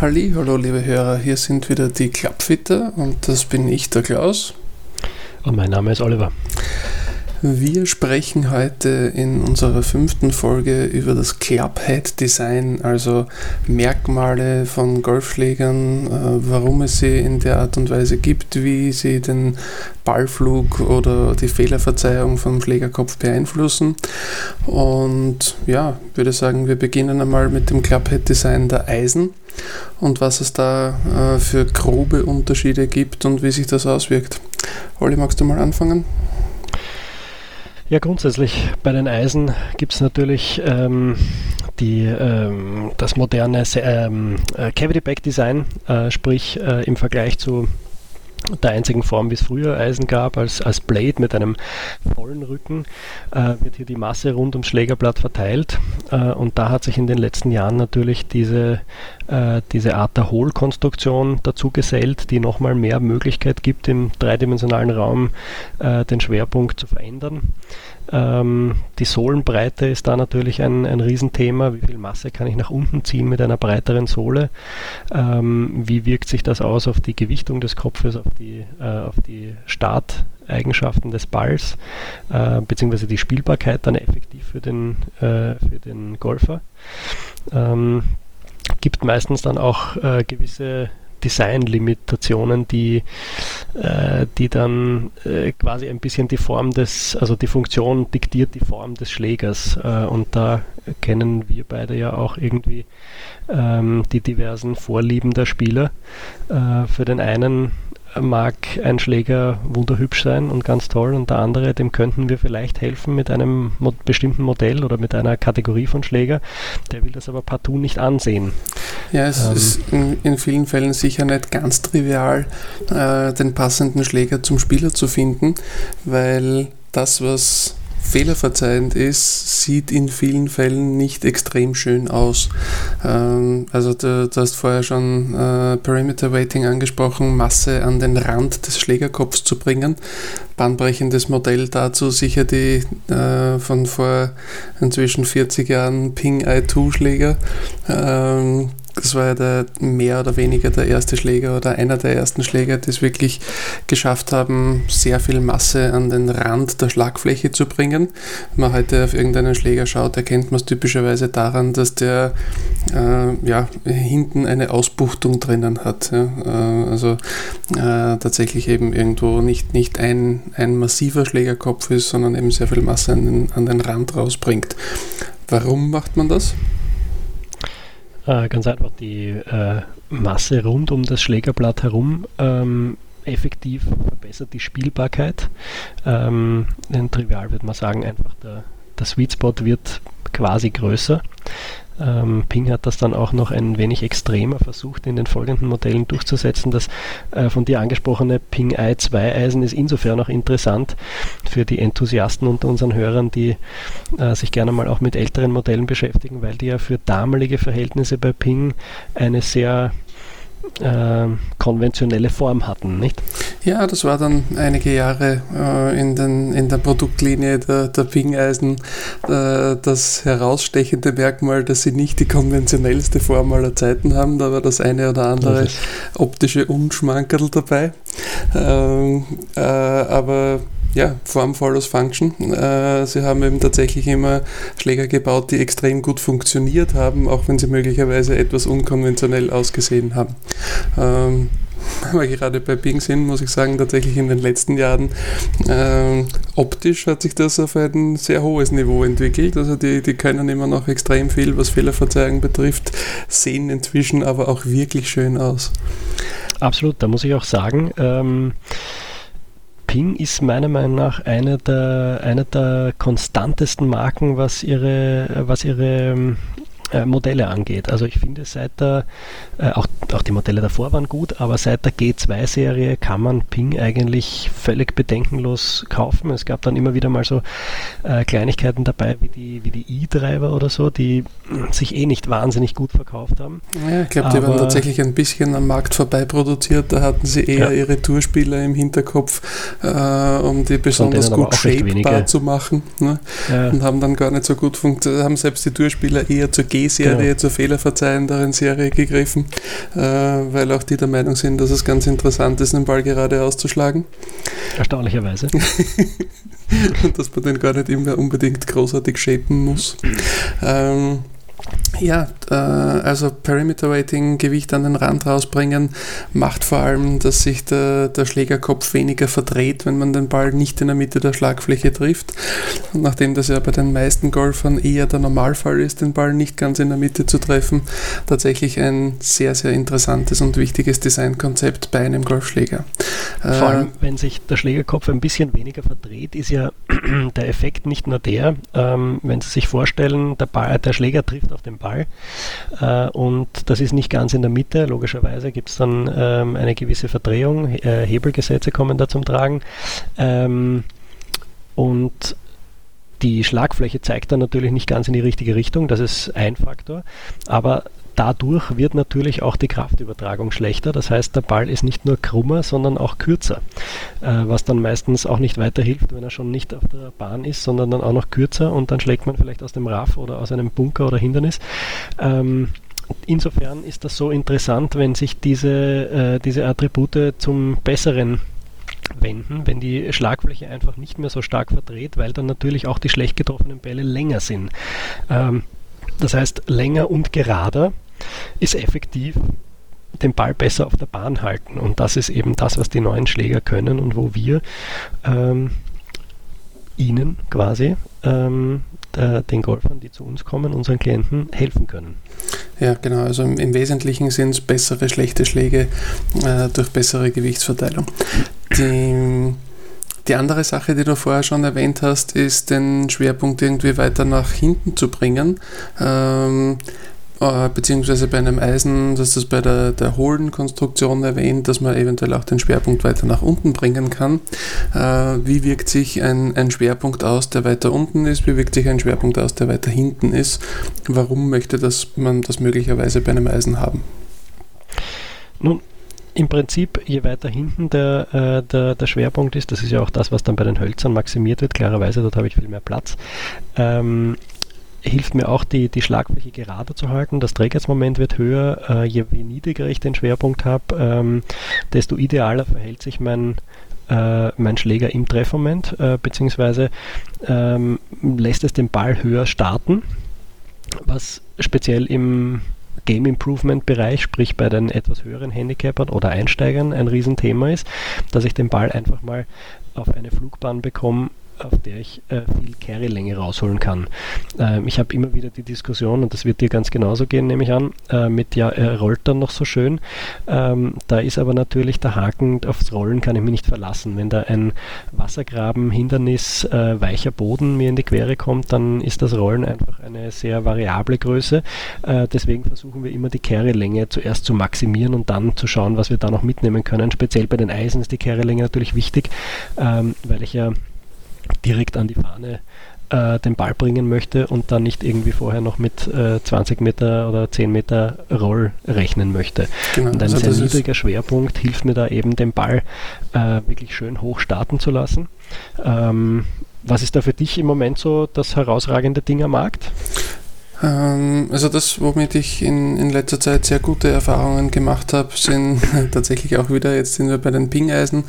Halli, hallo liebe Hörer, hier sind wieder die Klappfitter und das bin ich, der Klaus. Und mein Name ist Oliver. Wir sprechen heute in unserer fünften Folge über das Clubhead Design, also Merkmale von Golfschlägern, äh, warum es sie in der Art und Weise gibt, wie sie den Ballflug oder die Fehlerverzeihung vom Schlägerkopf beeinflussen. Und ja, würde sagen, wir beginnen einmal mit dem Clubhead Design der Eisen und was es da äh, für grobe Unterschiede gibt und wie sich das auswirkt. Olli, magst du mal anfangen? Ja, grundsätzlich bei den Eisen gibt es natürlich ähm, die, ähm, das moderne ähm, äh, Cavity Back Design, äh, sprich äh, im Vergleich zu der einzigen Form, wie es früher Eisen gab, als, als Blade mit einem vollen Rücken, äh, wird hier die Masse rund ums Schlägerblatt verteilt. Äh, und da hat sich in den letzten Jahren natürlich diese, äh, diese Art der Hohlkonstruktion dazu gesellt, die nochmal mehr Möglichkeit gibt, im dreidimensionalen Raum äh, den Schwerpunkt zu verändern. Ähm, die Sohlenbreite ist da natürlich ein, ein Riesenthema. Wie viel Masse kann ich nach unten ziehen mit einer breiteren Sohle? Ähm, wie wirkt sich das aus auf die Gewichtung des Kopfes, auf die, äh, auf die Starteigenschaften des Balls, äh, beziehungsweise die Spielbarkeit dann effektiv für den, äh, für den Golfer? Ähm, gibt meistens dann auch äh, gewisse Designlimitationen, die, äh, die dann äh, quasi ein bisschen die Form des, also die Funktion diktiert die Form des Schlägers. Äh, und da kennen wir beide ja auch irgendwie ähm, die diversen Vorlieben der Spieler. Äh, für den einen mag ein Schläger wunderhübsch sein und ganz toll und der andere, dem könnten wir vielleicht helfen mit einem mo bestimmten Modell oder mit einer Kategorie von Schläger. Der will das aber partout nicht ansehen. Ja, es ähm, ist in, in, vielen Fällen sicher nicht ganz trivial, äh, den passenden Schläger zum Spieler zu finden, weil das, was fehlerverzeihend ist, sieht in vielen Fällen nicht extrem schön aus. Ähm, also du, du, hast vorher schon äh, Perimeter Weighting angesprochen, Masse an den Rand des Schlägerkopfs zu bringen. Bahnbrechendes Modell dazu sicher die äh, von vor inzwischen 40 Jahren Ping i2 Schläger. Ähm, das war ja der, mehr oder weniger der erste Schläger oder einer der ersten Schläger, die es wirklich geschafft haben, sehr viel Masse an den Rand der Schlagfläche zu bringen. Wenn man heute auf irgendeinen Schläger schaut, erkennt man es typischerweise daran, dass der äh, ja, hinten eine Ausbuchtung drinnen hat. Ja. Äh, also äh, tatsächlich eben irgendwo nicht, nicht ein, ein massiver Schlägerkopf ist, sondern eben sehr viel Masse an den, an den Rand rausbringt. Warum macht man das? Äh, ganz einfach die äh, Masse rund um das Schlägerblatt herum ähm, effektiv verbessert die Spielbarkeit. Ähm, trivial würde man sagen, einfach der, der Sweet Spot wird quasi größer. Ähm, Ping hat das dann auch noch ein wenig extremer versucht in den folgenden Modellen durchzusetzen. Das äh, von dir angesprochene Ping i2 Eisen ist insofern auch interessant für die Enthusiasten unter unseren Hörern, die äh, sich gerne mal auch mit älteren Modellen beschäftigen, weil die ja für damalige Verhältnisse bei Ping eine sehr äh, konventionelle Form hatten, nicht? Ja, das war dann einige Jahre äh, in, den, in der Produktlinie der, der Ping-Eisen äh, das herausstechende Merkmal, dass sie nicht die konventionellste Form aller Zeiten haben. Da war das eine oder andere optische Unschmankerl dabei. Ähm, äh, aber ja, Form follows Function. Äh, sie haben eben tatsächlich immer Schläger gebaut, die extrem gut funktioniert haben, auch wenn sie möglicherweise etwas unkonventionell ausgesehen haben. Ähm, wir gerade bei Bing sind, muss ich sagen, tatsächlich in den letzten Jahren äh, optisch hat sich das auf ein sehr hohes Niveau entwickelt. Also die, die können immer noch extrem viel, was Fehlerverzeihung betrifft, sehen inzwischen aber auch wirklich schön aus. Absolut, da muss ich auch sagen, ähm, Ping ist meiner Meinung nach eine der, eine der konstantesten Marken, was ihre, was ihre ähm, äh, Modelle angeht. Also ich finde, seit der, äh, auch, auch die Modelle davor waren gut, aber seit der G2-Serie kann man Ping eigentlich völlig bedenkenlos kaufen. Es gab dann immer wieder mal so äh, Kleinigkeiten dabei, wie die, wie die E-Driver oder so, die sich eh nicht wahnsinnig gut verkauft haben. Ja, ich glaube, die waren tatsächlich ein bisschen am Markt vorbei produziert. Da hatten sie eher ja. ihre Tourspieler im Hinterkopf, äh, um die besonders gut shapebar zu machen. Ne? Ja. Und haben dann gar nicht so gut funktioniert, haben selbst die Tourspieler eher zur G G-Serie genau. zur fehlerverzeihenden Serie gegriffen, äh, weil auch die der Meinung sind, dass es ganz interessant ist, den Ball gerade auszuschlagen. Erstaunlicherweise. Und dass man den gar nicht immer unbedingt großartig shapen muss. Ähm, ja, also Perimeter Weighting, Gewicht an den Rand rausbringen, macht vor allem, dass sich der, der Schlägerkopf weniger verdreht, wenn man den Ball nicht in der Mitte der Schlagfläche trifft. Und nachdem das ja bei den meisten Golfern eher der Normalfall ist, den Ball nicht ganz in der Mitte zu treffen, tatsächlich ein sehr, sehr interessantes und wichtiges Designkonzept bei einem Golfschläger. Vor allem, äh, wenn sich der Schlägerkopf ein bisschen weniger verdreht, ist ja der Effekt nicht nur der, ähm, wenn Sie sich vorstellen, der, Ball, der Schläger trifft auf den Ball. Äh, und das ist nicht ganz in der Mitte. Logischerweise gibt es dann ähm, eine gewisse Verdrehung. Äh, Hebelgesetze kommen da zum Tragen. Ähm, und die Schlagfläche zeigt dann natürlich nicht ganz in die richtige Richtung, das ist ein Faktor, aber dadurch wird natürlich auch die Kraftübertragung schlechter. Das heißt, der Ball ist nicht nur krummer, sondern auch kürzer, äh, was dann meistens auch nicht weiterhilft, wenn er schon nicht auf der Bahn ist, sondern dann auch noch kürzer und dann schlägt man vielleicht aus dem Raff oder aus einem Bunker oder Hindernis. Ähm, insofern ist das so interessant, wenn sich diese, äh, diese Attribute zum Besseren wenden, wenn die Schlagfläche einfach nicht mehr so stark verdreht, weil dann natürlich auch die schlecht getroffenen Bälle länger sind. Ähm, das heißt, länger und gerader ist effektiv den Ball besser auf der Bahn halten. Und das ist eben das, was die neuen Schläger können und wo wir ähm, ihnen quasi, ähm, der, den Golfern, die zu uns kommen, unseren Klienten helfen können. Ja, genau. Also im, im Wesentlichen sind es bessere schlechte Schläge äh, durch bessere Gewichtsverteilung. Die, die andere Sache, die du vorher schon erwähnt hast, ist den Schwerpunkt irgendwie weiter nach hinten zu bringen. Ähm, äh, beziehungsweise bei einem Eisen, dass das bei der, der Hohlen-Konstruktion erwähnt, dass man eventuell auch den Schwerpunkt weiter nach unten bringen kann. Äh, wie wirkt sich ein, ein Schwerpunkt aus, der weiter unten ist? Wie wirkt sich ein Schwerpunkt aus, der weiter hinten ist? Warum möchte das, man das möglicherweise bei einem Eisen haben? Nun, im Prinzip, je weiter hinten der, äh, der, der, Schwerpunkt ist, das ist ja auch das, was dann bei den Hölzern maximiert wird, klarerweise, dort habe ich viel mehr Platz, ähm, hilft mir auch die, die Schlagfläche gerade zu halten. Das Trägermoment wird höher. Äh, je niedriger ich den Schwerpunkt habe, ähm, desto idealer verhält sich mein, äh, mein Schläger im Treffmoment, äh, beziehungsweise ähm, lässt es den Ball höher starten, was speziell im Game Improvement Bereich, sprich bei den etwas höheren Handicapern oder Einsteigern ein Riesenthema ist, dass ich den Ball einfach mal auf eine Flugbahn bekomme, auf der ich äh, viel Carry-Länge rausholen kann. Ähm, ich habe immer wieder die Diskussion, und das wird dir ganz genauso gehen, nehme ich an, äh, mit ja, er rollt dann noch so schön. Ähm, da ist aber natürlich der Haken, aufs Rollen kann ich mich nicht verlassen. Wenn da ein Wassergraben, Hindernis, äh, weicher Boden mir in die Quere kommt, dann ist das Rollen einfach eine sehr variable Größe. Äh, deswegen versuchen wir immer die Carry-Länge zuerst zu maximieren und dann zu schauen, was wir da noch mitnehmen können. Speziell bei den Eisen ist die Carry-Länge natürlich wichtig, ähm, weil ich ja direkt an die Fahne äh, den Ball bringen möchte und dann nicht irgendwie vorher noch mit äh, 20 Meter oder 10 Meter Roll rechnen möchte. Genau, und ein also sehr niedriger Schwerpunkt hilft mir da eben, den Ball äh, wirklich schön hoch starten zu lassen. Ähm, was ist da für dich im Moment so das herausragende Ding am Markt? Ähm, also das, womit ich in, in letzter Zeit sehr gute Erfahrungen gemacht habe, sind tatsächlich auch wieder, jetzt sind wir bei den Pingeisen,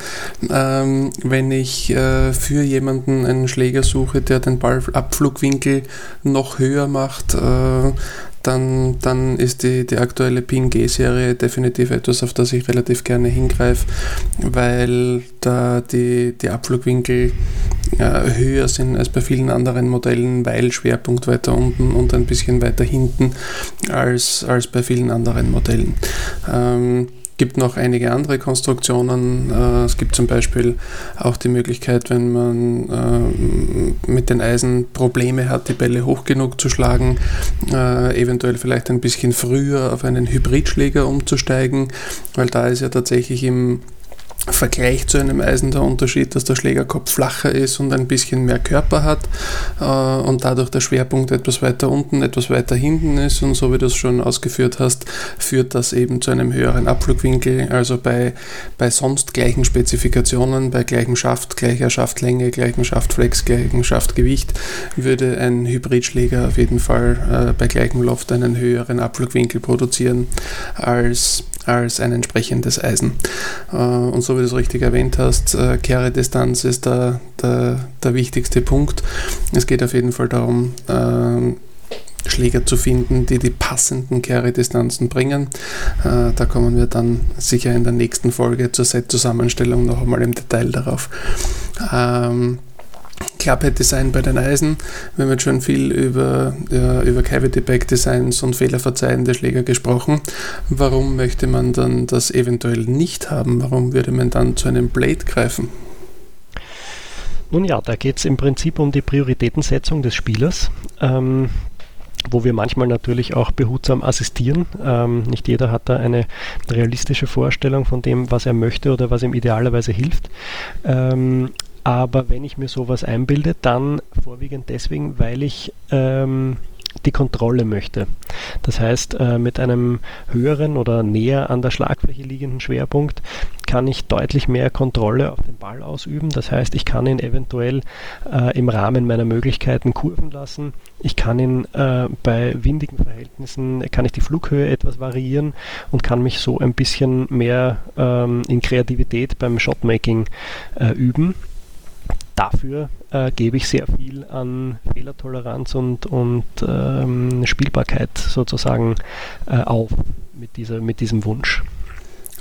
ähm, wenn ich äh, für jemanden einen Schläger suche, der den Ballabflugwinkel noch höher macht, äh, dann, dann ist die, die aktuelle PNG-Serie definitiv etwas, auf das ich relativ gerne hingreife, weil da die, die Abflugwinkel äh, höher sind als bei vielen anderen Modellen, weil Schwerpunkt weiter unten und ein bisschen weiter hinten als, als bei vielen anderen Modellen. Ähm, gibt noch einige andere Konstruktionen. Äh, es gibt zum Beispiel auch die Möglichkeit, wenn man äh, mit den Eisen Probleme hat, die Bälle hoch genug zu schlagen, äh, eventuell vielleicht ein bisschen früher auf einen Hybridschläger umzusteigen, weil da ist ja tatsächlich im Vergleich zu einem Eisen der Unterschied, dass der Schlägerkopf flacher ist und ein bisschen mehr Körper hat äh, und dadurch der Schwerpunkt etwas weiter unten, etwas weiter hinten ist und so wie du es schon ausgeführt hast, führt das eben zu einem höheren Abflugwinkel. Also bei, bei sonst gleichen Spezifikationen, bei gleichem Schaft, gleicher Schaftlänge, gleichem Schaftflex, gleichem Schaftgewicht würde ein Hybridschläger auf jeden Fall äh, bei gleichem Loft einen höheren Abflugwinkel produzieren als als ein entsprechendes Eisen. Äh, und so wie du es richtig erwähnt hast, äh, Kehredistanz ist der, der, der wichtigste Punkt. Es geht auf jeden Fall darum, ähm, Schläger zu finden, die die passenden Carry-Distanzen bringen. Äh, da kommen wir dann sicher in der nächsten Folge zur Set-Zusammenstellung noch einmal im Detail darauf. Ähm, Clubhead-Design bei den Eisen. Wir haben jetzt schon viel über, ja, über Cavity-Back-Designs und fehlerverzeihende Schläger gesprochen. Warum möchte man dann das eventuell nicht haben? Warum würde man dann zu einem Blade greifen? Nun ja, da geht es im Prinzip um die Prioritätensetzung des Spielers. Ähm, wo wir manchmal natürlich auch behutsam assistieren. Ähm, nicht jeder hat da eine realistische Vorstellung von dem, was er möchte oder was ihm idealerweise hilft. Ähm, aber wenn ich mir sowas einbilde, dann vorwiegend deswegen, weil ich ähm, die Kontrolle möchte. Das heißt, äh, mit einem höheren oder näher an der Schlagfläche liegenden Schwerpunkt kann ich deutlich mehr Kontrolle auf den Ball ausüben. Das heißt, ich kann ihn eventuell äh, im Rahmen meiner Möglichkeiten kurven lassen. Ich kann ihn äh, bei windigen Verhältnissen, kann ich die Flughöhe etwas variieren und kann mich so ein bisschen mehr ähm, in Kreativität beim Shotmaking äh, üben dafür äh, gebe ich sehr viel an Fehlertoleranz und, und ähm, Spielbarkeit sozusagen äh, auf mit, dieser, mit diesem Wunsch.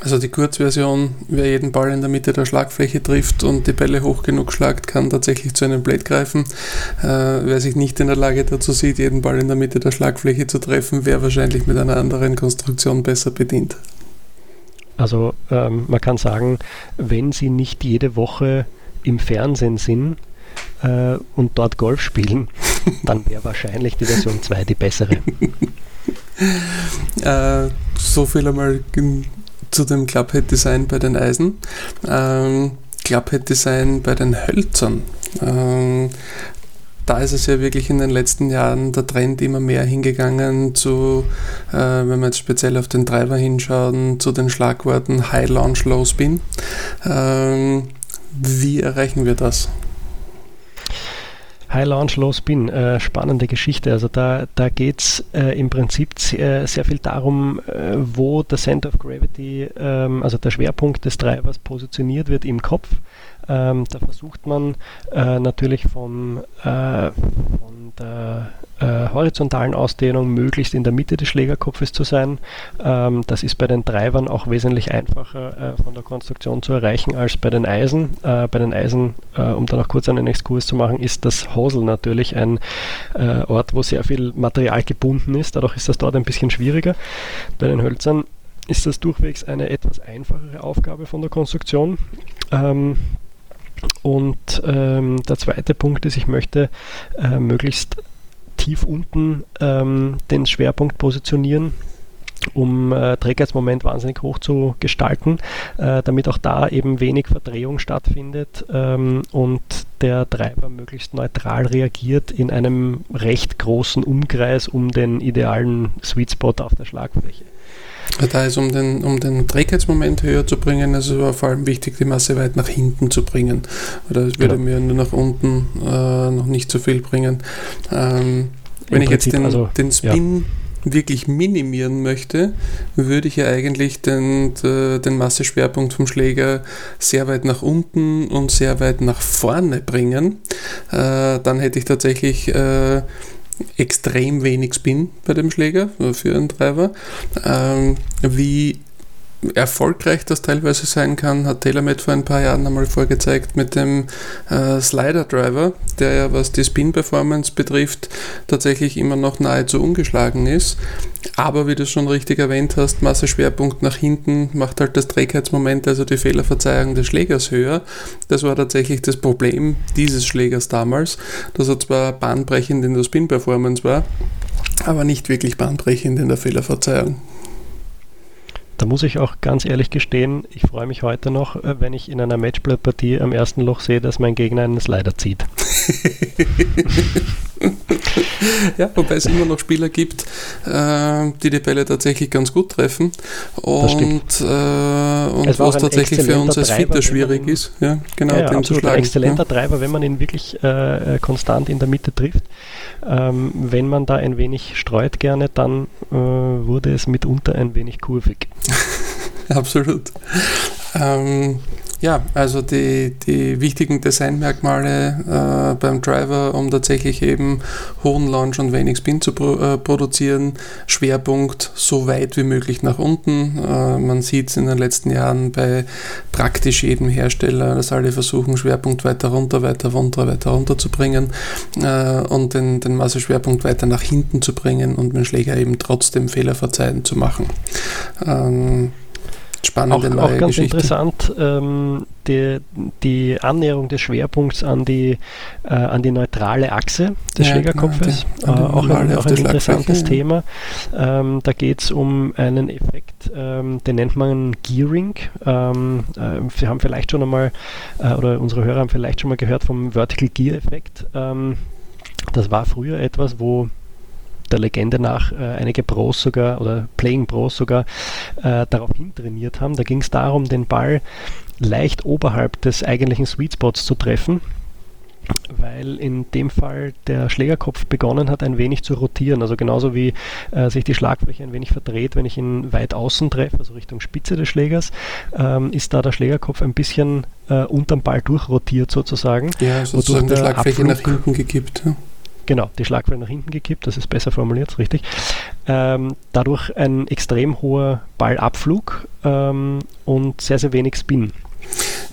Also die Kurzversion, wer jeden Ball in der Mitte der Schlagfläche trifft und die Bälle hoch genug schlagt, kann tatsächlich zu einem Blade greifen. Äh, wer sich nicht in der Lage dazu sieht, jeden Ball in der Mitte der Schlagfläche zu treffen, wäre wahrscheinlich mit einer anderen Konstruktion besser bedient. Also ähm, man kann sagen, wenn Sie nicht jede Woche im Fernsehen sind äh, und dort Golf spielen, dann wäre wahrscheinlich die Version 2 die bessere. äh, so viel einmal zu dem Clubhead-Design bei den Eisen. Ähm, Clubhead-Design bei den Hölzern. Ähm, da ist es ja wirklich in den letzten Jahren der Trend immer mehr hingegangen zu, äh, wenn wir jetzt speziell auf den Treiber hinschauen, zu den Schlagworten High Launch, Low Spin. Ähm, wie erreichen wir das? High Launch, Low Spin, äh, spannende Geschichte. Also da, da geht es äh, im Prinzip sehr, sehr viel darum, äh, wo der Center of Gravity, ähm, also der Schwerpunkt des Treibers positioniert wird im Kopf. Ähm, da versucht man äh, natürlich vom, äh, der äh, horizontalen Ausdehnung möglichst in der Mitte des Schlägerkopfes zu sein. Ähm, das ist bei den Treibern auch wesentlich einfacher äh, von der Konstruktion zu erreichen als bei den Eisen. Äh, bei den Eisen, äh, um da noch kurz einen Exkurs zu machen, ist das Hosel natürlich ein äh, Ort, wo sehr viel Material gebunden ist. Dadurch ist das dort ein bisschen schwieriger. Bei den Hölzern ist das durchwegs eine etwas einfachere Aufgabe von der Konstruktion. Ähm, und ähm, der zweite Punkt ist, ich möchte äh, möglichst tief unten ähm, den Schwerpunkt positionieren um äh, Trägheitsmoment wahnsinnig hoch zu gestalten, äh, damit auch da eben wenig Verdrehung stattfindet ähm, und der Treiber möglichst neutral reagiert in einem recht großen Umkreis um den idealen Sweet Spot auf der Schlagfläche. Da ist, um den, um den Trägheitsmoment höher zu bringen, also war vor allem wichtig, die Masse weit nach hinten zu bringen. Oder es würde genau. mir nur nach unten äh, noch nicht so viel bringen. Ähm, wenn ich Prinzip, jetzt den, also, den Spin ja. Wirklich minimieren möchte, würde ich ja eigentlich den, den Masseschwerpunkt vom Schläger sehr weit nach unten und sehr weit nach vorne bringen. Äh, dann hätte ich tatsächlich äh, extrem wenig Spin bei dem Schläger für einen Driver. Ähm, wie erfolgreich das teilweise sein kann, hat TaylorMade vor ein paar Jahren einmal vorgezeigt mit dem äh, Slider Driver, der ja was die Spin Performance betrifft, tatsächlich immer noch nahezu ungeschlagen ist. Aber wie du schon richtig erwähnt hast, Masseschwerpunkt nach hinten macht halt das Trägheitsmoment, also die Fehlerverzeihung des Schlägers höher. Das war tatsächlich das Problem dieses Schlägers damals, dass er zwar bahnbrechend in der Spin Performance war, aber nicht wirklich bahnbrechend in der Fehlerverzeihung. Da muss ich auch ganz ehrlich gestehen, ich freue mich heute noch, äh, wenn ich in einer Matchplay-Partie am ersten Loch sehe, dass mein Gegner einen Slider zieht. ja, wobei es immer noch Spieler gibt, äh, die die Bälle tatsächlich ganz gut treffen und, äh, und was tatsächlich für uns als Fitter schwierig man, ist, ja, genau, ja, den zu schlagen. Ein exzellenter ja. Treiber, wenn man ihn wirklich äh, konstant in der Mitte trifft. Ähm, wenn man da ein wenig streut gerne, dann äh, wurde es mitunter ein wenig kurvig. Absolut. Ähm, ja, also die, die wichtigen Designmerkmale äh, beim Driver, um tatsächlich eben hohen Launch und wenig Spin zu pro, äh, produzieren. Schwerpunkt so weit wie möglich nach unten. Äh, man sieht es in den letzten Jahren bei praktisch jedem Hersteller, dass alle versuchen, Schwerpunkt weiter runter, weiter runter, weiter runter zu bringen äh, und den, den Masseschwerpunkt weiter nach hinten zu bringen und den Schläger eben trotzdem fehlerverzeihend zu machen. Ähm, Spannende auch, neue auch ganz Geschichte. interessant, ähm, die, die Annäherung des Schwerpunkts an die, äh, an die neutrale Achse des ja, Schlägerkopfes. Genau, die, äh, auch ein, auch ein interessantes Thema. Ähm, da geht es um einen Effekt, ähm, den nennt man Gearing. Ähm, äh, wir haben vielleicht schon einmal, äh, oder unsere Hörer haben vielleicht schon mal gehört vom Vertical Gear Effekt. Ähm, das war früher etwas, wo der Legende nach äh, einige Pros sogar oder Playing Pros sogar äh, darauf hintrainiert haben. Da ging es darum, den Ball leicht oberhalb des eigentlichen Sweet Spots zu treffen weil in dem Fall der Schlägerkopf begonnen hat, ein wenig zu rotieren. Also genauso wie äh, sich die Schlagfläche ein wenig verdreht, wenn ich ihn weit außen treffe, also Richtung Spitze des Schlägers, ähm, ist da der Schlägerkopf ein bisschen äh, unterm Ball durchrotiert sozusagen. Ja, sozusagen die Schlagfläche Abflug, nach hinten gekippt. Ja. Genau, die Schlagwelle nach hinten gekippt, das ist besser formuliert, richtig. Ähm, dadurch ein extrem hoher Ballabflug ähm, und sehr, sehr wenig Spin.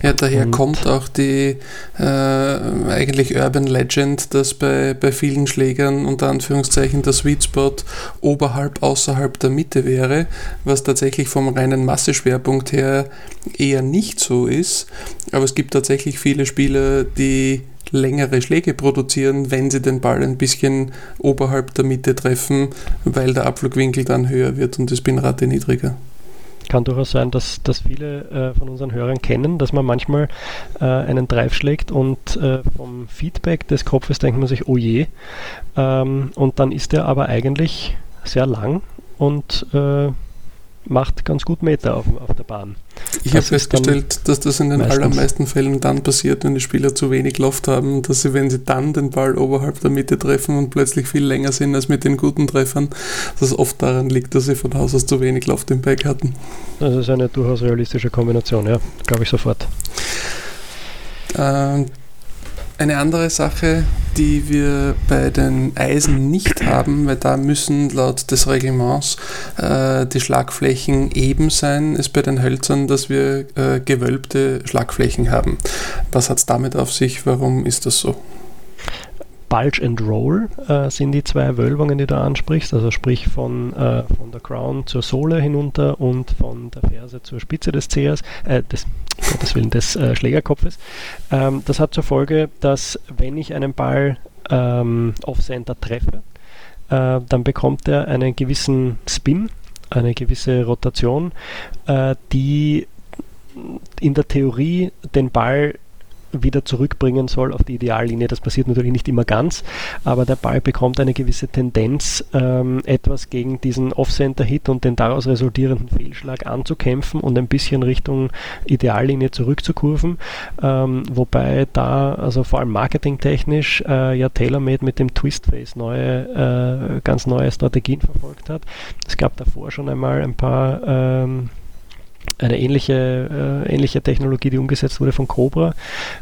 Ja, daher und kommt auch die äh, eigentlich Urban Legend, dass bei, bei vielen Schlägern unter Anführungszeichen der Sweet Spot oberhalb, außerhalb der Mitte wäre, was tatsächlich vom reinen Masseschwerpunkt her eher nicht so ist. Aber es gibt tatsächlich viele Spieler, die längere Schläge produzieren, wenn sie den Ball ein bisschen oberhalb der Mitte treffen, weil der Abflugwinkel dann höher wird und die Spinrate niedriger. Kann durchaus sein, dass, dass viele äh, von unseren Hörern kennen, dass man manchmal äh, einen Drive schlägt und äh, vom Feedback des Kopfes denkt man sich, oh je. Ähm, und dann ist er aber eigentlich sehr lang und äh, macht ganz gut Meter auf, auf der Bahn. Ich habe festgestellt, dass das in den allermeisten Fällen dann passiert, wenn die Spieler zu wenig Loft haben, dass sie, wenn sie dann den Ball oberhalb der Mitte treffen und plötzlich viel länger sind als mit den guten Treffern, dass oft daran liegt, dass sie von Haus aus zu wenig Loft im Bag hatten. Das ist eine durchaus realistische Kombination, ja, glaube ich sofort. Ähm, eine andere Sache, die wir bei den Eisen nicht haben, weil da müssen laut des Reglements äh, die Schlagflächen eben sein, ist bei den Hölzern, dass wir äh, gewölbte Schlagflächen haben. Was hat es damit auf sich? Warum ist das so? Bulge and Roll äh, sind die zwei Wölbungen, die du ansprichst, also sprich von, äh, von der Crown zur Sohle hinunter und von der Ferse zur Spitze des Zehers, äh, des, Gottes Willen, des äh, Schlägerkopfes. Ähm, das hat zur Folge, dass wenn ich einen Ball ähm, off-center treffe, äh, dann bekommt er einen gewissen Spin, eine gewisse Rotation, äh, die in der Theorie den Ball wieder zurückbringen soll auf die Ideallinie. Das passiert natürlich nicht immer ganz, aber der Ball bekommt eine gewisse Tendenz, ähm, etwas gegen diesen Off-Center-Hit und den daraus resultierenden Fehlschlag anzukämpfen und ein bisschen Richtung Ideallinie zurückzukurven. Ähm, wobei da, also vor allem marketingtechnisch, äh, ja TaylorMade mit dem Twist-Face neue, äh, ganz neue Strategien verfolgt hat. Es gab davor schon einmal ein paar ähm, eine ähnliche, äh, ähnliche Technologie, die umgesetzt wurde von Cobra.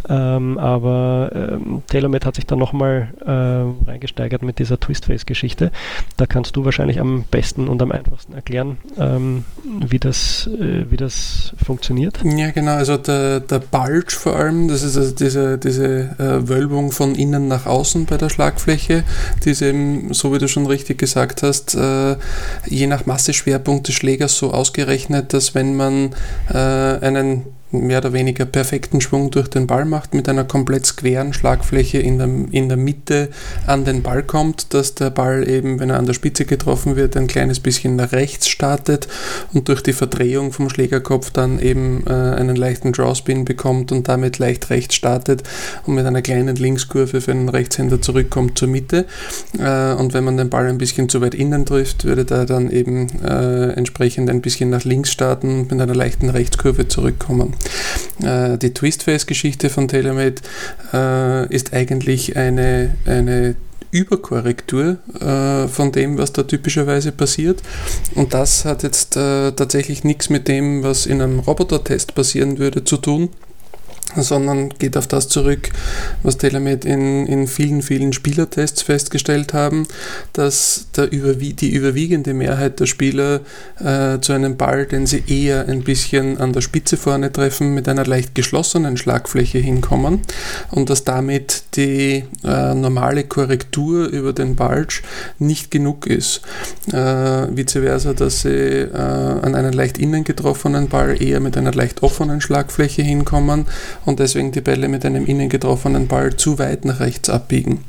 Ähm, aber ähm, TaylorMade hat sich dann nochmal äh, reingesteigert mit dieser Twistface-Geschichte. Da kannst du wahrscheinlich am besten und am einfachsten erklären, ähm, wie, das, äh, wie das funktioniert. Ja, genau. Also der, der Bulge vor allem, das ist also diese, diese äh, Wölbung von innen nach außen bei der Schlagfläche, die ist eben, so wie du schon richtig gesagt hast, äh, je nach Masseschwerpunkt des Schlägers so ausgerechnet, dass wenn man äh, einen mehr oder weniger perfekten Schwung durch den Ball macht, mit einer komplett squaren Schlagfläche in der, in der Mitte an den Ball kommt, dass der Ball eben, wenn er an der Spitze getroffen wird, ein kleines bisschen nach rechts startet und durch die Verdrehung vom Schlägerkopf dann eben äh, einen leichten Drawspin bekommt und damit leicht rechts startet und mit einer kleinen Linkskurve für einen Rechtshänder zurückkommt zur Mitte. Äh, und wenn man den Ball ein bisschen zu weit innen trifft, würde der dann eben äh, entsprechend ein bisschen nach links starten und mit einer leichten Rechtskurve zurückkommen. Äh, die Twistface-Geschichte von TaylorMade äh, ist eigentlich eine, eine Überkorrektur äh, von dem, was da typischerweise passiert. Und das hat jetzt tatsächlich nichts mit dem, was in einem Roboter-Test passieren würde, zu tun, sondern geht auf das zurück, was TeleMed in, in vielen, vielen Spielertests festgestellt haben, dass der überwie die überwiegende Mehrheit der Spieler äh, zu einem Ball, den sie eher ein bisschen an der Spitze vorne treffen, mit einer leicht geschlossenen Schlagfläche hinkommen und dass damit die äh, normale Korrektur über den Bulge nicht genug ist. Äh, vice versa, dass sie äh, an einen leicht innen getroffenen Ball eher mit einer leicht offenen Schlagfläche hinkommen und deswegen die Bälle mit einem innen getroffenen Ball zu weit nach rechts abbiegen.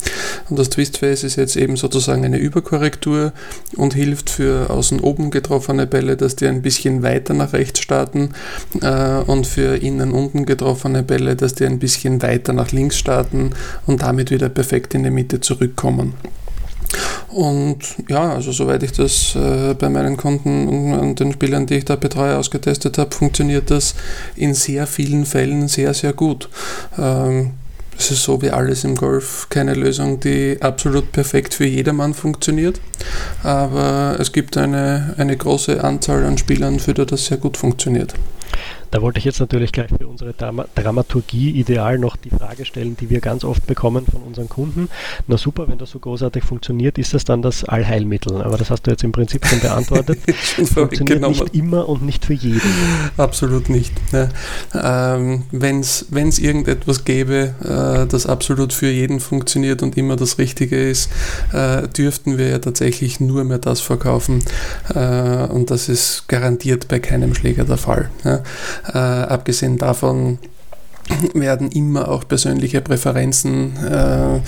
Und das Twistface ist jetzt eben sozusagen eine Überkorrektur und hilft für außen oben getroffene Bälle, dass die ein bisschen weiter nach rechts starten äh, und für innen unten getroffene Bälle, dass die ein bisschen weiter nach links starten und damit wieder perfekt in die Mitte zurückkommen. Und ja, also soweit ich das äh, bei meinen Kunden und, den Spielern, die ich da betreue, ausgetestet habe, funktioniert das in sehr vielen Fällen sehr, sehr gut. Ähm, es ist so wie alles im Golf keine Lösung, die absolut perfekt für jedermann funktioniert, aber es gibt eine, eine große Anzahl an Spielern, für die das sehr gut funktioniert. Da wollte ich jetzt natürlich gleich für unsere Dramaturgie ideal noch die Frage stellen, die wir ganz oft bekommen von unseren Kunden. Na super, wenn das so großartig funktioniert, ist das dann das Allheilmittel? Aber das hast du jetzt im Prinzip schon beantwortet. funktioniert nicht immer und nicht für jeden. Absolut nicht. Ja. Ähm, wenn es irgendetwas gäbe, äh, das absolut für jeden funktioniert und immer das Richtige ist, äh, dürften wir ja tatsächlich nur mehr das verkaufen. Äh, und das ist garantiert bei keinem Schläger der Fall. Ja. Äh, abgesehen davon werden immer auch persönliche Präferenzen, äh,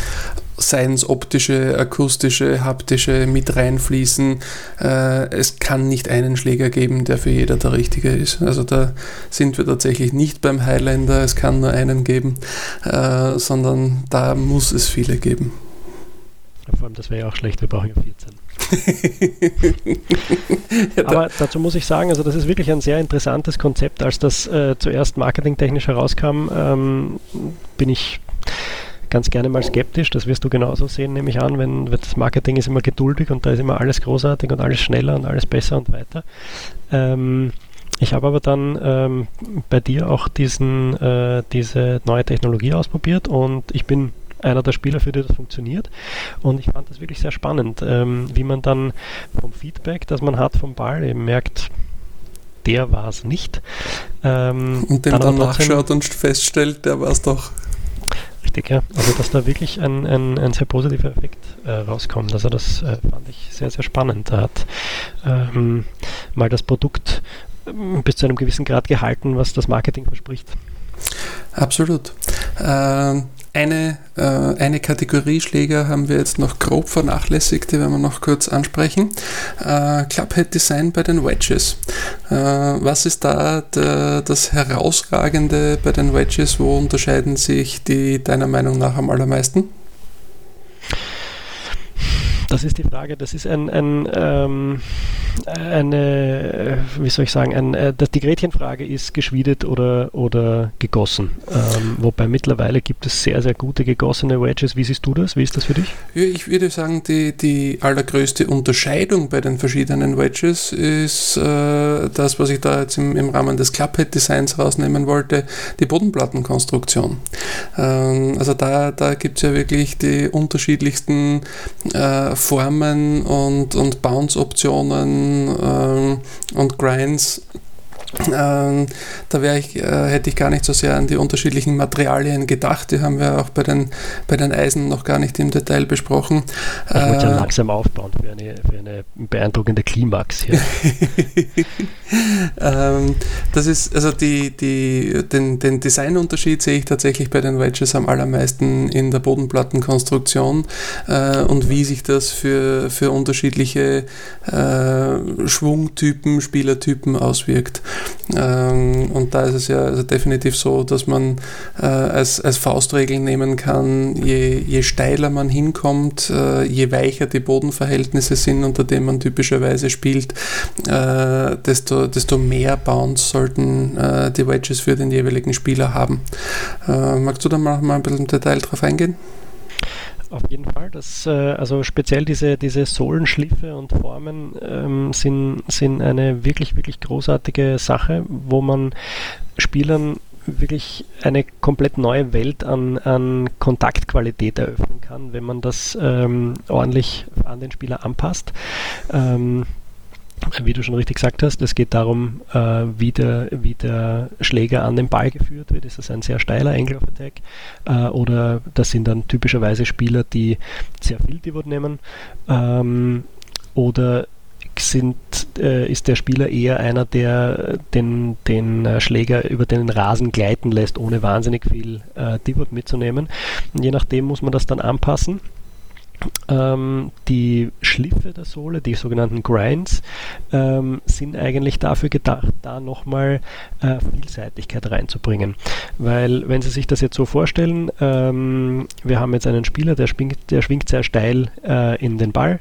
seien es optische, akustische, haptische, mit reinfließen. Äh, es kann nicht einen Schläger geben, der für jeder der richtige ist. Also da sind wir tatsächlich nicht beim Highlander, es kann nur einen geben, äh, sondern da muss es viele geben. vor allem, das wäre ja auch schlecht, wir brauchen ja 14. Aber dazu muss ich sagen, also das ist wirklich ein sehr interessantes Konzept. Als das äh, zuerst marketingtechnisch herauskam, ähm, bin ich ganz gerne mal skeptisch. Das wirst du genauso sehen, nehme ich an, wenn das Marketing ist immer geduldig und da ist immer alles großartig und alles schneller und alles besser und weiter. Ähm, ich habe aber dann ähm, bei dir auch diesen, äh, diese neue Technologie ausprobiert und ich bin einer der Spieler, für die das funktioniert. Und ich fand das wirklich sehr spannend, ähm, wie man dann vom Feedback, das man hat vom Ball, eben merkt, der war es nicht. Ähm, und den dann, dann nachschaut und feststellt, der war es doch. Richtig, ja. Also dass da wirklich ein, ein, ein sehr positiver Effekt äh, rauskommt. Also das äh, fand ich sehr, sehr spannend. Da hat ähm, mal das Produkt ähm, bis zu einem gewissen Grad gehalten, was das Marketing verspricht. Absolut. Ähm, eine, äh, eine Kategorie Schläger haben wir jetzt noch grob vernachlässigt, die werden wir noch kurz ansprechen. Äh, Clubhead Design bei den Wedges. Äh, was ist da der, das Herausragende bei den Wedges? Wo unterscheiden sich die deiner Meinung nach am allermeisten? Das ist die Frage. Das ist ein, ein ähm, eine, wie soll ich sagen, ein, äh, die Gretchenfrage ist geschwiedet oder, oder gegossen. Ähm, wobei mittlerweile gibt es sehr, sehr gute gegossene Wedges. Wie siehst du das? Wie ist das für dich? Ich würde sagen, die, die allergrößte Unterscheidung bei den verschiedenen Wedges ist äh, das, was ich da jetzt im, im Rahmen des Clubhead-Designs rausnehmen wollte, die Bodenplattenkonstruktion. Ähm, also da, da gibt es ja wirklich die unterschiedlichsten äh, Formen und, und Bounce-Optionen ähm, und Grinds ähm, da ich, äh, hätte ich gar nicht so sehr an die unterschiedlichen Materialien gedacht. Die haben wir auch bei den, bei den Eisen noch gar nicht im Detail besprochen. Ich äh, wollte ja langsam aufbauen für eine, für eine beeindruckende Klimax hier. ähm, das ist, also die, die, den, den Designunterschied sehe ich tatsächlich bei den Wedges am allermeisten in der Bodenplattenkonstruktion äh, und wie sich das für, für unterschiedliche äh, Schwungtypen, Spielertypen auswirkt. Ähm, und da ist es ja also definitiv so, dass man äh, als, als Faustregel nehmen kann, je, je steiler man hinkommt, äh, je weicher die Bodenverhältnisse sind, unter denen man typischerweise spielt, äh, desto, desto mehr Bounce sollten äh, die Wedges für den jeweiligen Spieler haben. Äh, magst du da mal, mal ein bisschen im Detail drauf eingehen? Auf jeden Fall. Das, äh, also speziell diese, diese Sohlenschliffe und Formen ähm, sind, sind eine wirklich, wirklich großartige Sache, wo man Spielern wirklich eine komplett neue Welt an, an Kontaktqualität eröffnen kann, wenn man das ähm, ordentlich an den Spieler anpasst. Ähm, wie du schon richtig gesagt hast, es geht darum, äh, wie, der, wie der Schläger an den Ball geführt wird. Ist das ein sehr steiler Angle of Attack? Äh, oder das sind dann typischerweise Spieler, die sehr viel Pivot nehmen? Ähm, oder sind, äh, ist der Spieler eher einer, der den, den äh, Schläger über den Rasen gleiten lässt, ohne wahnsinnig viel äh, Pivot mitzunehmen? Und je nachdem muss man das dann anpassen. Ähm, die Schliffe der Sohle, die sogenannten Grinds, ähm, sind eigentlich dafür gedacht, da nochmal äh, Vielseitigkeit reinzubringen. Weil, wenn Sie sich das jetzt so vorstellen, ähm, wir haben jetzt einen Spieler, der schwingt, der schwingt sehr steil äh, in den Ball.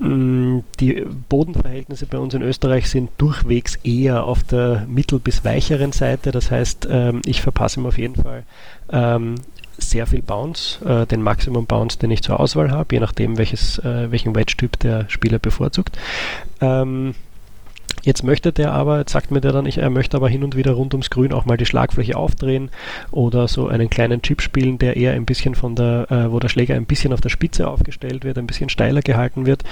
Mm, die Bodenverhältnisse bei uns in Österreich sind durchwegs eher auf der mittel- bis weicheren Seite. Das heißt, ähm, ich verpasse ihm auf jeden Fall ähm, sehr viel Bounce, äh, den Maximum Bounce, den ich zur Auswahl habe, je nachdem, welches, äh, welchen Wedge-Typ der Spieler bevorzugt. Ähm, Jetzt möchte der aber, jetzt sagt mir der dann, ich, er möchte aber hin und wieder rund ums Grün auch mal die Schlagfläche aufdrehen oder so einen kleinen Chip spielen, der eher ein bisschen von der, äh, wo der Schläger ein bisschen auf der Spitze aufgestellt wird, ein bisschen steiler gehalten wird.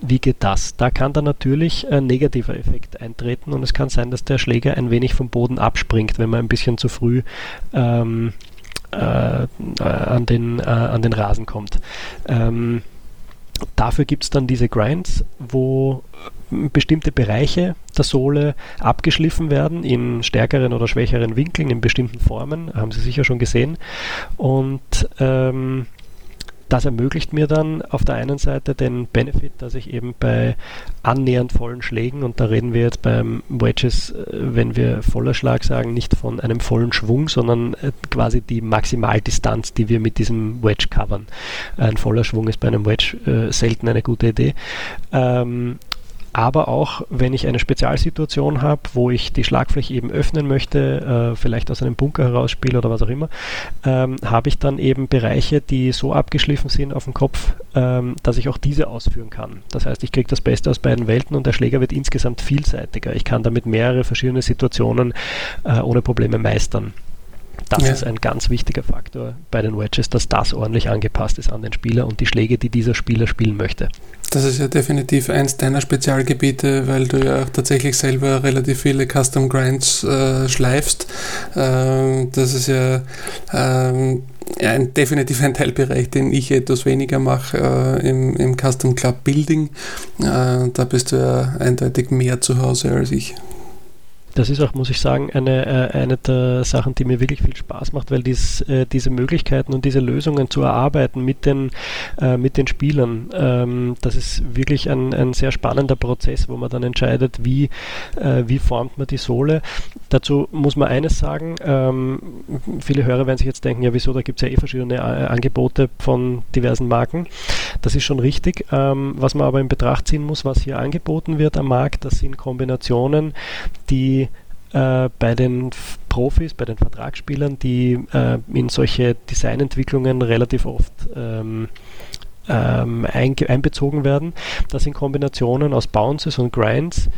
Wie geht das? Da kann dann natürlich ein negativer Effekt eintreten und es kann sein, dass der Schläger ein wenig vom Boden abspringt, wenn man ein bisschen zu früh ähm, äh, an, den, äh, an den Rasen kommt. Ähm, dafür gibt es dann diese Grinds, wo bestimmte Bereiche der Sohle abgeschliffen werden in stärkeren oder schwächeren Winkeln, in bestimmten Formen, haben Sie sicher schon gesehen. Und ähm, das ermöglicht mir dann auf der einen Seite den Benefit, dass ich eben bei annähernd vollen Schlägen, und da reden wir jetzt beim Wedges, äh, wenn wir voller Schlag sagen, nicht von einem vollen Schwung, sondern äh, quasi die Maximaldistanz, die wir mit diesem Wedge covern. Ein voller Schwung ist bei einem Wedge äh, selten eine gute Idee. Ähm, aber auch wenn ich eine Spezialsituation habe, wo ich die Schlagfläche eben öffnen möchte, äh, vielleicht aus einem Bunker herausspiele oder was auch immer, ähm, habe ich dann eben Bereiche, die so abgeschliffen sind auf dem Kopf, ähm, dass ich auch diese ausführen kann. Das heißt, ich kriege das Beste aus beiden Welten und der Schläger wird insgesamt vielseitiger. Ich kann damit mehrere verschiedene Situationen äh, ohne Probleme meistern. Das ja. ist ein ganz wichtiger Faktor bei den Wedges, dass das ordentlich angepasst ist an den Spieler und die Schläge, die dieser Spieler spielen möchte. Das ist ja definitiv eins deiner Spezialgebiete, weil du ja auch tatsächlich selber relativ viele Custom Grinds äh, schleifst. Ähm, das ist ja ähm, ein, definitiv ein Teilbereich, den ich etwas weniger mache äh, im, im Custom Club Building. Äh, da bist du ja eindeutig mehr zu Hause als ich das ist auch, muss ich sagen, eine, äh, eine der Sachen, die mir wirklich viel Spaß macht, weil dies, äh, diese Möglichkeiten und diese Lösungen zu erarbeiten mit den, äh, mit den Spielern, ähm, das ist wirklich ein, ein sehr spannender Prozess, wo man dann entscheidet, wie, wie formt man die Sohle. Dazu muss man eines sagen, ähm, viele Hörer werden sich jetzt denken, ja wieso, da gibt es ja eh verschiedene Angebote von diversen Marken. Das ist schon richtig. Ähm, was man aber in Betracht ziehen muss, was hier angeboten wird am Markt, das sind Kombinationen, die äh, bei den Profis, bei den Vertragsspielern, die äh, in solche Designentwicklungen relativ oft ähm, ähm, einbezogen werden. Das sind Kombinationen aus Bounces und Grinds,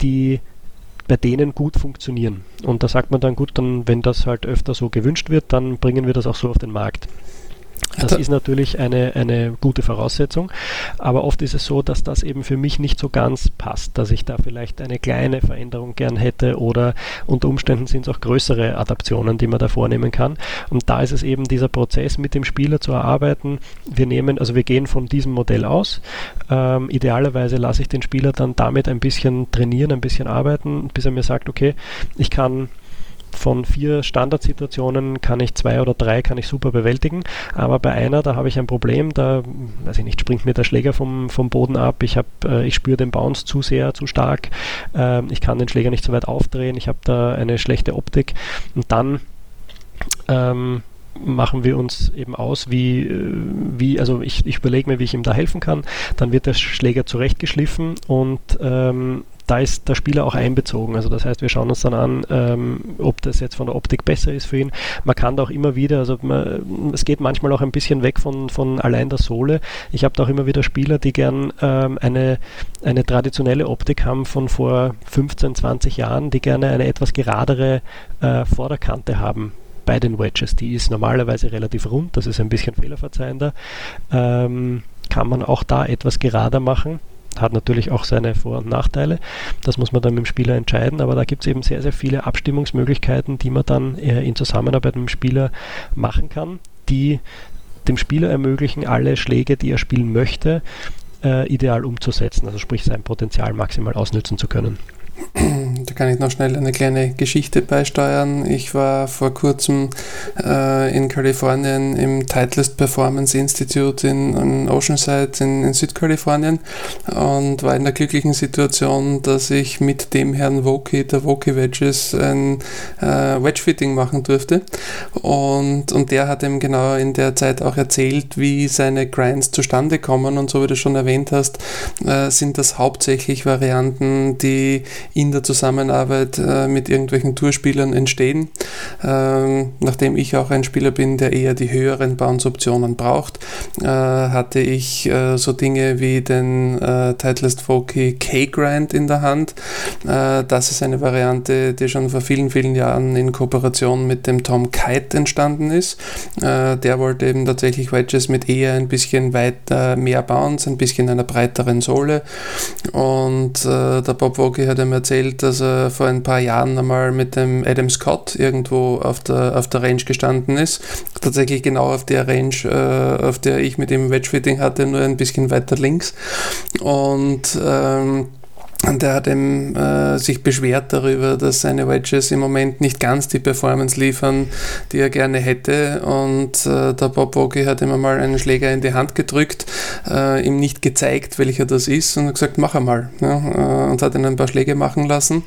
die bei denen gut funktionieren. Und da sagt man dann, gut, dann, wenn das halt öfter so gewünscht wird, dann bringen wir das auch so auf den Markt. Das ist natürlich eine, eine gute Voraussetzung, aber oft ist es so, dass das eben für mich nicht so ganz passt, dass ich da vielleicht eine kleine Veränderung gern hätte oder unter Umständen sind es auch größere Adaptionen, die man da vornehmen kann. Und da ist es eben dieser Prozess mit dem Spieler zu erarbeiten. Wir nehmen, also wir gehen von diesem Modell aus. Ähm, idealerweise lasse ich den Spieler dann damit ein bisschen trainieren, ein bisschen arbeiten, bis er mir sagt, okay, ich kann von vier Standardsituationen kann ich zwei oder drei kann ich super bewältigen, aber bei einer, da habe ich ein Problem, da weiß ich nicht, springt mir der Schläger vom, vom Boden ab, ich, hab, äh, ich spüre den Bounce zu sehr, zu stark, äh, ich kann den Schläger nicht so weit aufdrehen, ich habe da eine schlechte Optik. Und dann ähm, machen wir uns eben aus, wie, äh, wie also ich, ich überlege mir, wie ich ihm da helfen kann. Dann wird der Schläger zurechtgeschliffen und ähm, da ist der Spieler auch einbezogen. Also das heißt, wir schauen uns dann an, ähm, ob das jetzt von der Optik besser ist für ihn. Man kann da auch immer wieder, also man, es geht manchmal auch ein bisschen weg von, von allein der Sohle. Ich habe da auch immer wieder Spieler, die gern ähm, eine, eine traditionelle Optik haben von vor 15, 20 Jahren, die gerne eine etwas geradere äh, Vorderkante haben bei den Wedges. Die ist normalerweise relativ rund, das ist ein bisschen fehlerverzeihender. Ähm, kann man auch da etwas gerader machen hat natürlich auch seine Vor- und Nachteile. Das muss man dann mit dem Spieler entscheiden, aber da gibt es eben sehr, sehr viele Abstimmungsmöglichkeiten, die man dann äh, in Zusammenarbeit mit dem Spieler machen kann, die dem Spieler ermöglichen, alle Schläge, die er spielen möchte, äh, ideal umzusetzen, also sprich sein Potenzial maximal ausnutzen zu können. Kann ich noch schnell eine kleine Geschichte beisteuern. Ich war vor kurzem äh, in Kalifornien im Titleist Performance Institute in, in Oceanside in, in, Südkalifornien und war in der glücklichen Situation, dass ich mit dem Herrn Woki, der Woki Wedges, ein äh, Wedge-Fitting machen durfte. Und, und der hat ihm genau in der Zeit auch erzählt, wie seine Grinds zustande kommen. Und so wie du schon erwähnt hast, äh, sind das hauptsächlich Varianten, die in der Zusammenarbeit äh, mit irgendwelchen Tourspielern entstehen. Ähm, nachdem ich auch ein Spieler bin, der eher die höheren Bounce-Optionen braucht, äh, hatte ich äh, so Dinge wie den äh, Titleist Folky K-Grind in der Hand. Äh, das ist eine Variante, die schon vor vielen, vielen Jahren in Kooperation mit dem Tom Kite entstanden ist. Äh, der wollte eben tatsächlich Wedges mit eher ein bisschen weiter mehr Bounce, ein bisschen einer breiteren Sohle. Und der Bob Woki hat ihm erzählt, dass er vor ein paar Jahren einmal mit dem Adam Scott irgendwo auf der, auf der Range gestanden ist. Tatsächlich genau auf der Range, äh, auf der ich mit dem Wedge-Fitting hatte, nur ein bisschen weiter links. Und ähm, und er hat eben, äh, sich beschwert darüber, dass seine Wedges im Moment nicht ganz die Performance liefern, die er gerne hätte. Und äh, der Bob Wogi hat ihm einmal einen Schläger in die Hand gedrückt, äh, ihm nicht gezeigt, welcher das ist, und gesagt, mach einmal. Ja, äh, und hat ihn ein paar Schläge machen lassen.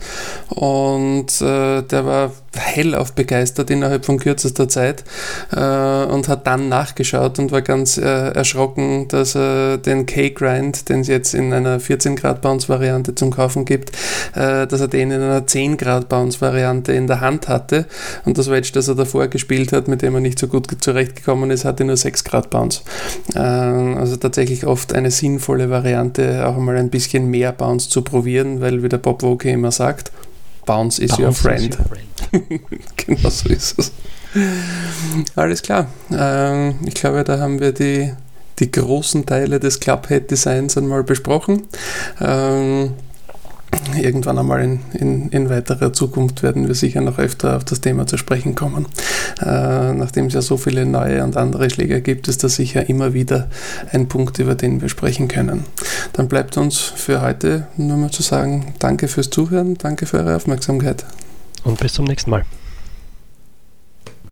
Und äh, der war hellauf begeistert innerhalb von kürzester Zeit äh, und hat dann nachgeschaut und war ganz erschrocken, dass er den K-Grind, den es jetzt in einer 14 Grad Bounce Variante zum Kaufen gibt, äh, dass er den in einer 10 Grad Bounce Variante in der Hand hatte und das Wedge, das er davor gespielt hat, mit dem er nicht so gut zurechtgekommen ist, hatte nur 6 Grad Bounce. Äh, also tatsächlich oft eine sinnvolle Variante, auch mal ein bisschen mehr Bounce zu probieren, weil wie der Bob Woke immer sagt, Bounce is Bounce your friend. Is your friend. genau so ist es. Alles klar. Ähm, ich glaube, da haben wir die, die großen Teile des Clubhead-Designs einmal besprochen. Ähm, irgendwann einmal in, in, in, weiterer Zukunft werden wir sicher noch öfter auf das Thema zu sprechen kommen. Äh, nachdem es ja so viele neue und andere Schläger gibt, ist das sicher immer wieder ein Punkt, über den wir sprechen können. Dann bleibt uns für heute nur mal zu sagen, danke fürs Zuhören, danke für eure Aufmerksamkeit. Und bis zum nächsten Mal.